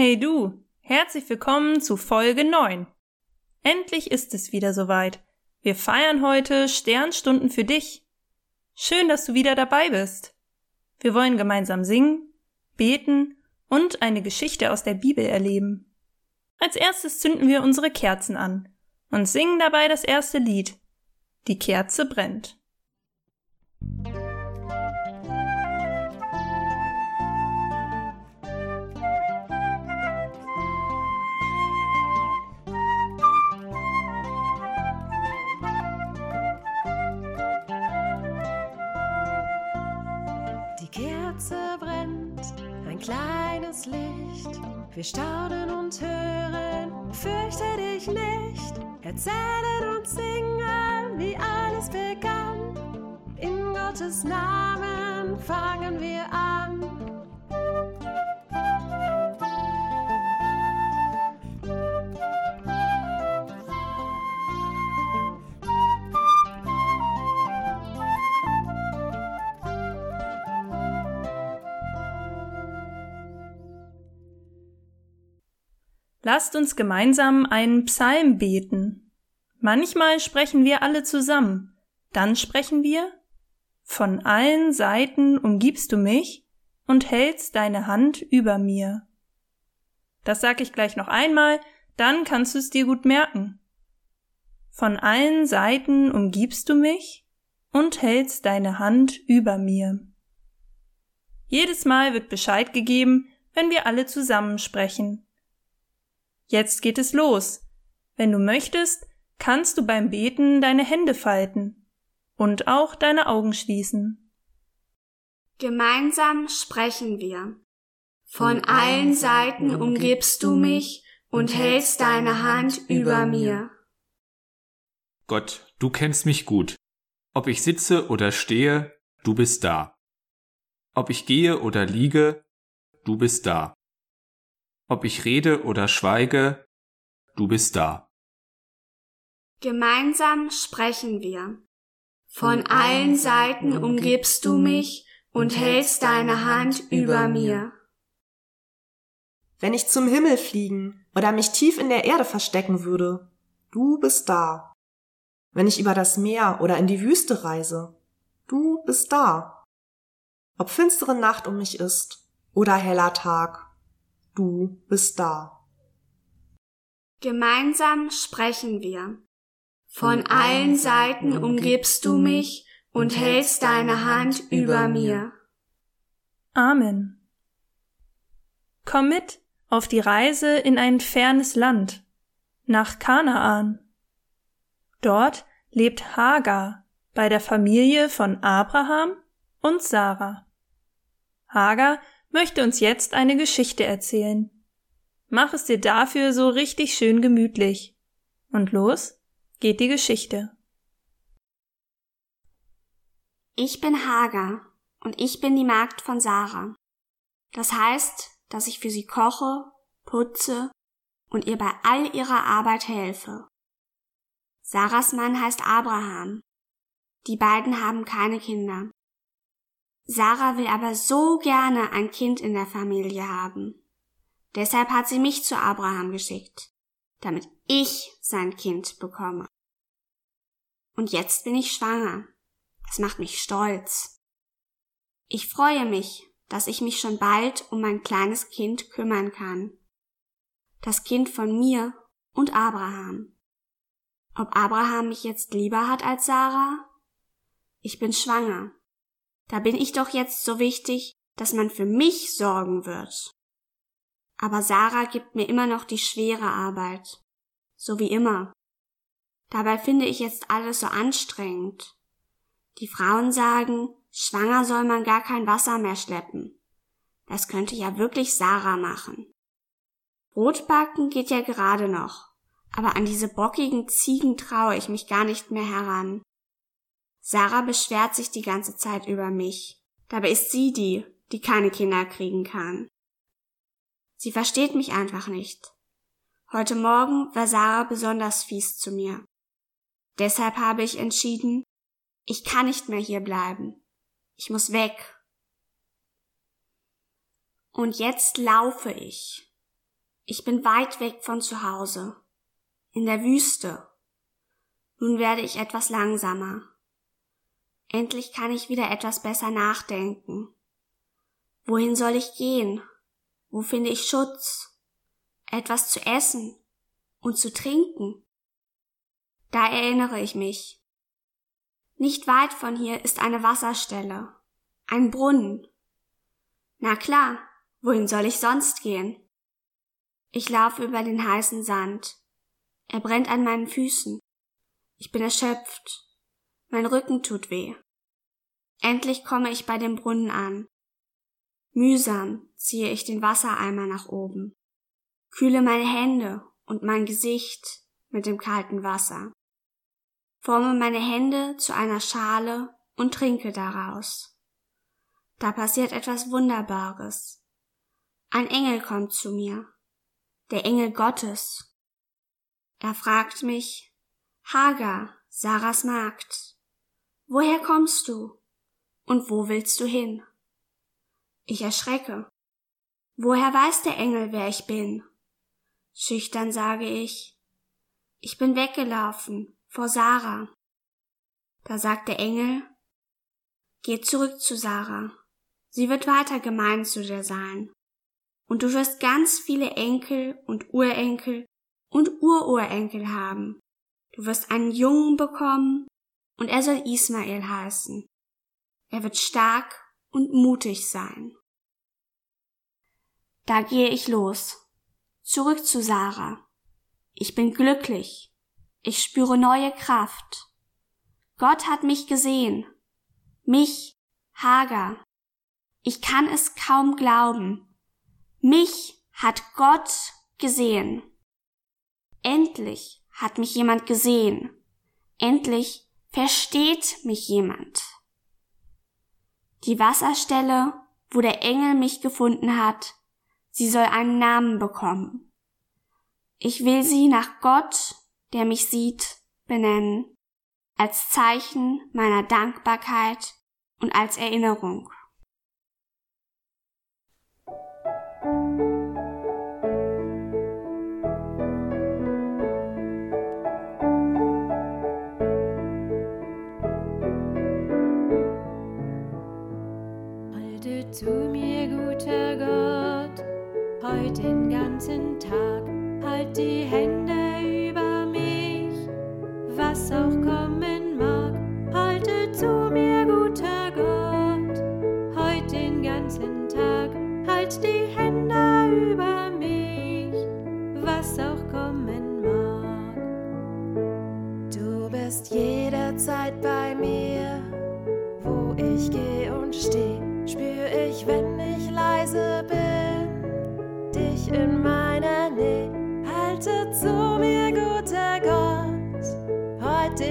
Hey du, herzlich willkommen zu Folge 9. Endlich ist es wieder soweit. Wir feiern heute Sternstunden für dich. Schön, dass du wieder dabei bist. Wir wollen gemeinsam singen, beten und eine Geschichte aus der Bibel erleben. Als erstes zünden wir unsere Kerzen an und singen dabei das erste Lied. Die Kerze brennt. Kleines Licht. Wir staunen und hören, fürchte dich nicht. Erzählen und singen, wie alles begann. In Gottes Namen fangen wir an. Lasst uns gemeinsam einen Psalm beten. Manchmal sprechen wir alle zusammen. Dann sprechen wir Von allen Seiten umgibst du mich und hältst deine Hand über mir. Das sag ich gleich noch einmal, dann kannst du es dir gut merken. Von allen Seiten umgibst du mich und hältst deine Hand über mir. Jedes Mal wird Bescheid gegeben, wenn wir alle zusammen sprechen. Jetzt geht es los. Wenn du möchtest, kannst du beim Beten deine Hände falten und auch deine Augen schließen. Gemeinsam sprechen wir. Von allen Seiten umgibst du mich und hältst deine Hand über mir. Gott, du kennst mich gut. Ob ich sitze oder stehe, du bist da. Ob ich gehe oder liege, du bist da. Ob ich rede oder schweige, du bist da. Gemeinsam sprechen wir. Von allen Seiten umgibst du mich und hältst deine Hand über mir. Wenn ich zum Himmel fliegen oder mich tief in der Erde verstecken würde, du bist da. Wenn ich über das Meer oder in die Wüste reise, du bist da. Ob finstere Nacht um mich ist oder heller Tag, du bist da. Gemeinsam sprechen wir. Von allen Seiten umgibst du mich und hältst deine Hand über mir. Amen. Komm mit auf die Reise in ein fernes Land, nach Kanaan. Dort lebt Hagar bei der Familie von Abraham und Sarah. Hagar möchte uns jetzt eine Geschichte erzählen. Mach es dir dafür so richtig schön gemütlich. Und los geht die Geschichte. Ich bin Hagar und ich bin die Magd von Sarah. Das heißt, dass ich für sie koche, putze und ihr bei all ihrer Arbeit helfe. Sarahs Mann heißt Abraham. Die beiden haben keine Kinder. Sarah will aber so gerne ein Kind in der Familie haben. Deshalb hat sie mich zu Abraham geschickt, damit ich sein Kind bekomme. Und jetzt bin ich schwanger. Das macht mich stolz. Ich freue mich, dass ich mich schon bald um mein kleines Kind kümmern kann. Das Kind von mir und Abraham. Ob Abraham mich jetzt lieber hat als Sarah? Ich bin schwanger. Da bin ich doch jetzt so wichtig, dass man für mich sorgen wird. Aber Sarah gibt mir immer noch die schwere Arbeit. So wie immer. Dabei finde ich jetzt alles so anstrengend. Die Frauen sagen, schwanger soll man gar kein Wasser mehr schleppen. Das könnte ja wirklich Sarah machen. Brotbacken geht ja gerade noch, aber an diese bockigen Ziegen traue ich mich gar nicht mehr heran. Sarah beschwert sich die ganze Zeit über mich. Dabei ist sie die, die keine Kinder kriegen kann. Sie versteht mich einfach nicht. Heute Morgen war Sarah besonders fies zu mir. Deshalb habe ich entschieden, ich kann nicht mehr hier bleiben. Ich muss weg. Und jetzt laufe ich. Ich bin weit weg von zu Hause, in der Wüste. Nun werde ich etwas langsamer. Endlich kann ich wieder etwas besser nachdenken. Wohin soll ich gehen? Wo finde ich Schutz? Etwas zu essen und zu trinken? Da erinnere ich mich. Nicht weit von hier ist eine Wasserstelle, ein Brunnen. Na klar, wohin soll ich sonst gehen? Ich laufe über den heißen Sand. Er brennt an meinen Füßen. Ich bin erschöpft. Mein Rücken tut weh. Endlich komme ich bei dem Brunnen an. Mühsam ziehe ich den Wassereimer nach oben, kühle meine Hände und mein Gesicht mit dem kalten Wasser, forme meine Hände zu einer Schale und trinke daraus. Da passiert etwas Wunderbares. Ein Engel kommt zu mir, der Engel Gottes. Er fragt mich, Hagar, Sarahs Magd, woher kommst du und wo willst du hin? Ich erschrecke. Woher weiß der Engel, wer ich bin? Schüchtern sage ich, ich bin weggelaufen vor Sarah. Da sagt der Engel, geh zurück zu Sarah. Sie wird weiter gemein zu dir sein. Und du wirst ganz viele Enkel und Urenkel und Ururenkel haben. Du wirst einen Jungen bekommen und er soll Ismael heißen. Er wird stark und mutig sein. Da gehe ich los. Zurück zu Sarah. Ich bin glücklich. Ich spüre neue Kraft. Gott hat mich gesehen. Mich, Hagar. Ich kann es kaum glauben. Mich hat Gott gesehen. Endlich hat mich jemand gesehen. Endlich versteht mich jemand. Die Wasserstelle, wo der Engel mich gefunden hat, sie soll einen Namen bekommen. Ich will sie nach Gott, der mich sieht, benennen, als Zeichen meiner Dankbarkeit und als Erinnerung. Zu mir, guter Gott, heut den ganzen Tag, halt die Hände über mich, was auch kommen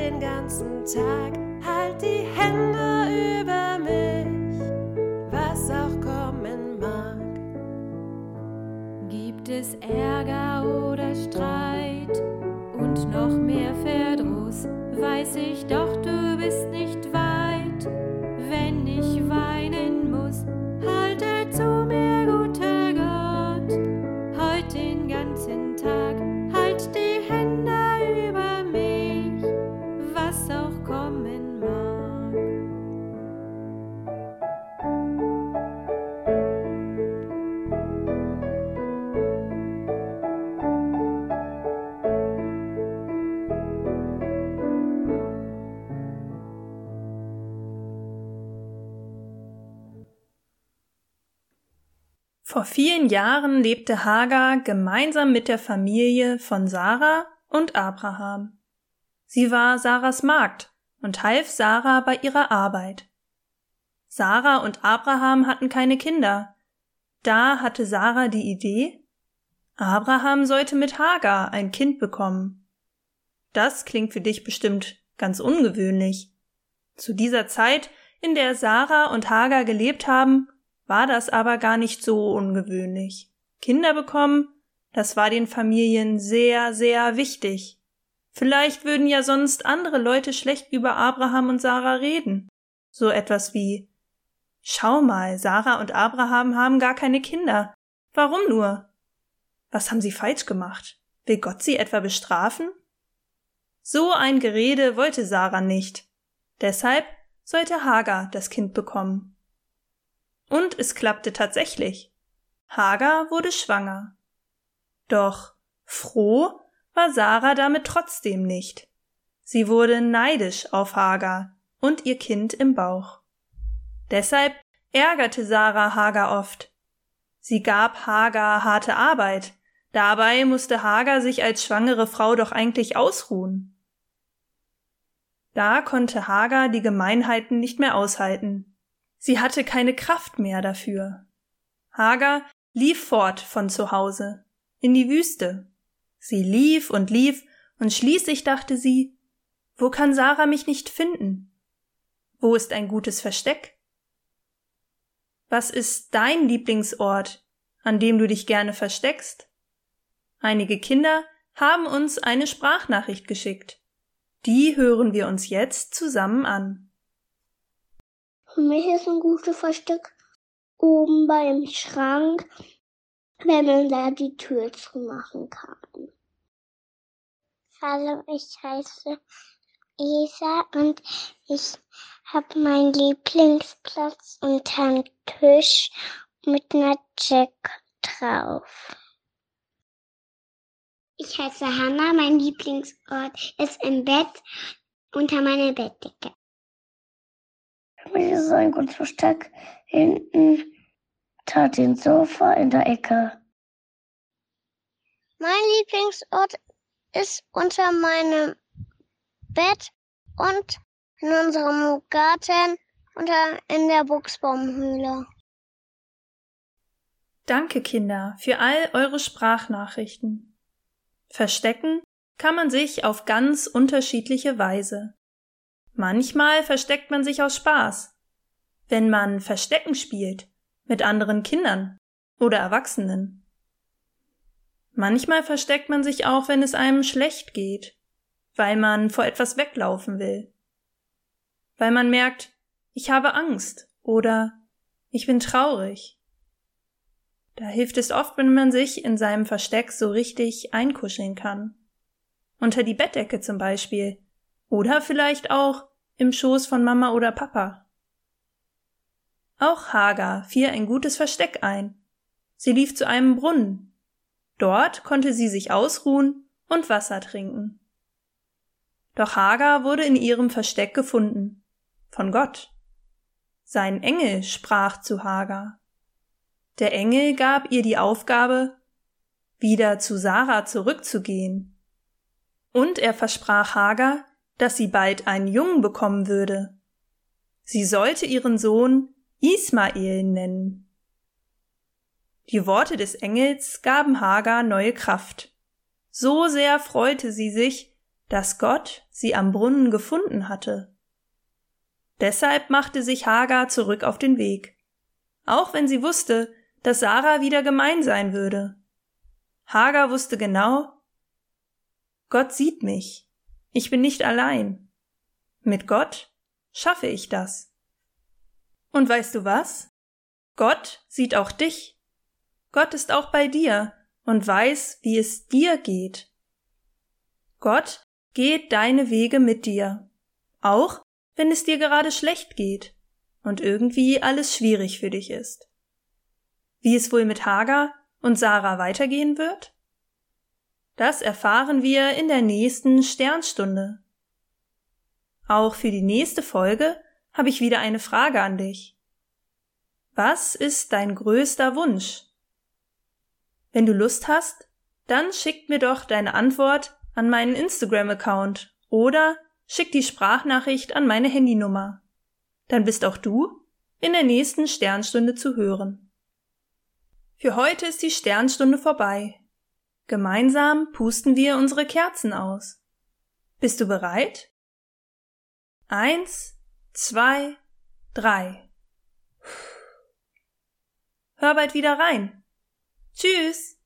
den ganzen Tag, halt die Hände über mich, was auch kommen mag. Gibt es Ärger oder Streit? Und noch mehr Verdruss, weiß ich doch, Vor vielen Jahren lebte Hagar gemeinsam mit der Familie von Sarah und Abraham. Sie war Sarahs Magd und half Sarah bei ihrer Arbeit. Sarah und Abraham hatten keine Kinder. Da hatte Sarah die Idee, Abraham sollte mit Hagar ein Kind bekommen. Das klingt für dich bestimmt ganz ungewöhnlich. Zu dieser Zeit, in der Sarah und Hagar gelebt haben, war das aber gar nicht so ungewöhnlich. Kinder bekommen, das war den Familien sehr, sehr wichtig. Vielleicht würden ja sonst andere Leute schlecht über Abraham und Sarah reden. So etwas wie Schau mal, Sarah und Abraham haben gar keine Kinder. Warum nur? Was haben sie falsch gemacht? Will Gott sie etwa bestrafen? So ein Gerede wollte Sarah nicht. Deshalb sollte Hagar das Kind bekommen. Und es klappte tatsächlich. Hagar wurde schwanger. Doch froh war Sarah damit trotzdem nicht. Sie wurde neidisch auf Hagar und ihr Kind im Bauch. Deshalb ärgerte Sarah Hagar oft. Sie gab Hagar harte Arbeit, dabei musste Hagar sich als schwangere Frau doch eigentlich ausruhen. Da konnte Hagar die Gemeinheiten nicht mehr aushalten. Sie hatte keine Kraft mehr dafür. Hagar lief fort von zu Hause, in die Wüste. Sie lief und lief, und schließlich dachte sie, wo kann Sarah mich nicht finden? Wo ist ein gutes Versteck? Was ist dein Lieblingsort, an dem du dich gerne versteckst? Einige Kinder haben uns eine Sprachnachricht geschickt. Die hören wir uns jetzt zusammen an. Für mich ist ein gutes Versteck oben beim Schrank, wenn man da die Tür zumachen kann. Hallo, ich heiße Isa und ich habe meinen Lieblingsplatz unterm Tisch mit einer Jack drauf. Ich heiße Hanna, mein Lieblingsort ist im Bett unter meiner Bettdecke. Für mich ist es ein gutes Versteck hinten unter dem Sofa in der Ecke. Mein Lieblingsort ist unter meinem Bett und in unserem Garten unter in der Buchsbaumhöhle. Danke, Kinder, für all eure Sprachnachrichten. Verstecken kann man sich auf ganz unterschiedliche Weise. Manchmal versteckt man sich aus Spaß. Wenn man Verstecken spielt mit anderen Kindern oder Erwachsenen. Manchmal versteckt man sich auch, wenn es einem schlecht geht, weil man vor etwas weglaufen will. Weil man merkt, ich habe Angst oder ich bin traurig. Da hilft es oft, wenn man sich in seinem Versteck so richtig einkuscheln kann. Unter die Bettdecke zum Beispiel. Oder vielleicht auch im Schoß von Mama oder Papa. Auch Hagar fiel ein gutes Versteck ein. Sie lief zu einem Brunnen. Dort konnte sie sich ausruhen und Wasser trinken. Doch Hagar wurde in ihrem Versteck gefunden. Von Gott. Sein Engel sprach zu Hagar. Der Engel gab ihr die Aufgabe, wieder zu Sarah zurückzugehen. Und er versprach Hagar, dass sie bald einen Jungen bekommen würde. Sie sollte ihren Sohn Ismael nennen. Die Worte des Engels gaben Hagar neue Kraft. So sehr freute sie sich, dass Gott sie am Brunnen gefunden hatte. Deshalb machte sich Hagar zurück auf den Weg, auch wenn sie wusste, dass Sarah wieder gemein sein würde. Hagar wusste genau, Gott sieht mich. Ich bin nicht allein. Mit Gott schaffe ich das. Und weißt du was? Gott sieht auch dich. Gott ist auch bei dir und weiß, wie es dir geht. Gott geht deine Wege mit dir, auch wenn es dir gerade schlecht geht und irgendwie alles schwierig für dich ist. Wie es wohl mit Hagar und Sarah weitergehen wird? Das erfahren wir in der nächsten Sternstunde. Auch für die nächste Folge habe ich wieder eine Frage an dich. Was ist dein größter Wunsch? Wenn du Lust hast, dann schick mir doch deine Antwort an meinen Instagram-Account oder schick die Sprachnachricht an meine Handynummer. Dann bist auch du in der nächsten Sternstunde zu hören. Für heute ist die Sternstunde vorbei. Gemeinsam pusten wir unsere Kerzen aus. Bist du bereit? Eins, zwei, drei. Hör bald wieder rein. Tschüss.